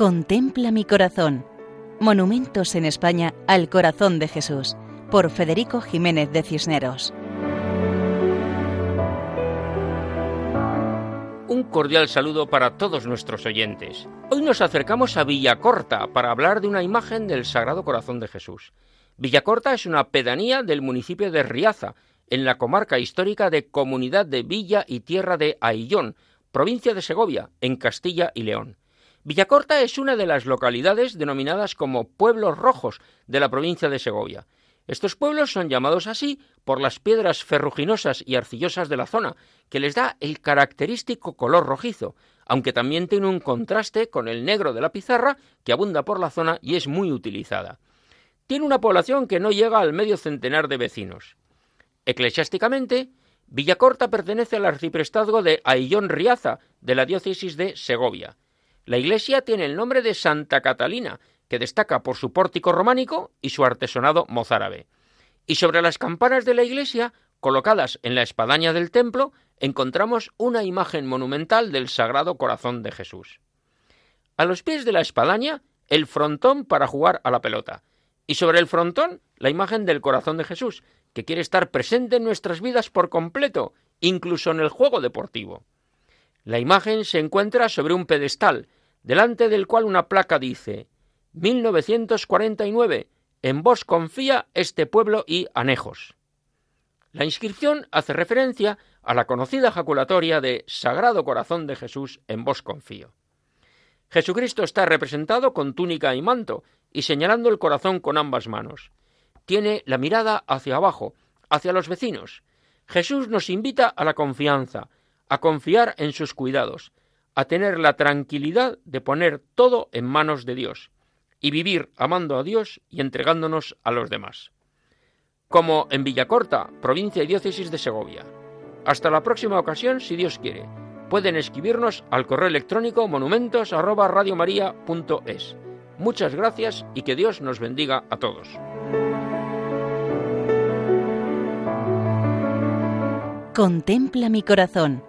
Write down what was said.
Contempla mi corazón. Monumentos en España al corazón de Jesús, por Federico Jiménez de Cisneros. Un cordial saludo para todos nuestros oyentes. Hoy nos acercamos a Villacorta para hablar de una imagen del Sagrado Corazón de Jesús. Villacorta es una pedanía del municipio de Riaza, en la comarca histórica de Comunidad de Villa y Tierra de Aillón, provincia de Segovia, en Castilla y León. Villacorta es una de las localidades denominadas como pueblos rojos de la provincia de Segovia. Estos pueblos son llamados así por las piedras ferruginosas y arcillosas de la zona, que les da el característico color rojizo, aunque también tiene un contraste con el negro de la pizarra que abunda por la zona y es muy utilizada. Tiene una población que no llega al medio centenar de vecinos. Eclesiásticamente, Villacorta pertenece al arciprestazgo de Aillón Riaza, de la diócesis de Segovia. La iglesia tiene el nombre de Santa Catalina, que destaca por su pórtico románico y su artesonado mozárabe. Y sobre las campanas de la iglesia, colocadas en la espadaña del templo, encontramos una imagen monumental del Sagrado Corazón de Jesús. A los pies de la espadaña, el frontón para jugar a la pelota. Y sobre el frontón, la imagen del corazón de Jesús, que quiere estar presente en nuestras vidas por completo, incluso en el juego deportivo. La imagen se encuentra sobre un pedestal, delante del cual una placa dice 1949. En vos confía este pueblo y anejos. La inscripción hace referencia a la conocida ejaculatoria de Sagrado Corazón de Jesús, en vos confío. Jesucristo está representado con túnica y manto y señalando el corazón con ambas manos. Tiene la mirada hacia abajo, hacia los vecinos. Jesús nos invita a la confianza, a confiar en sus cuidados, a tener la tranquilidad de poner todo en manos de Dios y vivir amando a Dios y entregándonos a los demás. Como en Villacorta, provincia y diócesis de Segovia. Hasta la próxima ocasión, si Dios quiere. Pueden escribirnos al correo electrónico monumentos@radiomaria.es. Muchas gracias y que Dios nos bendiga a todos. Contempla mi corazón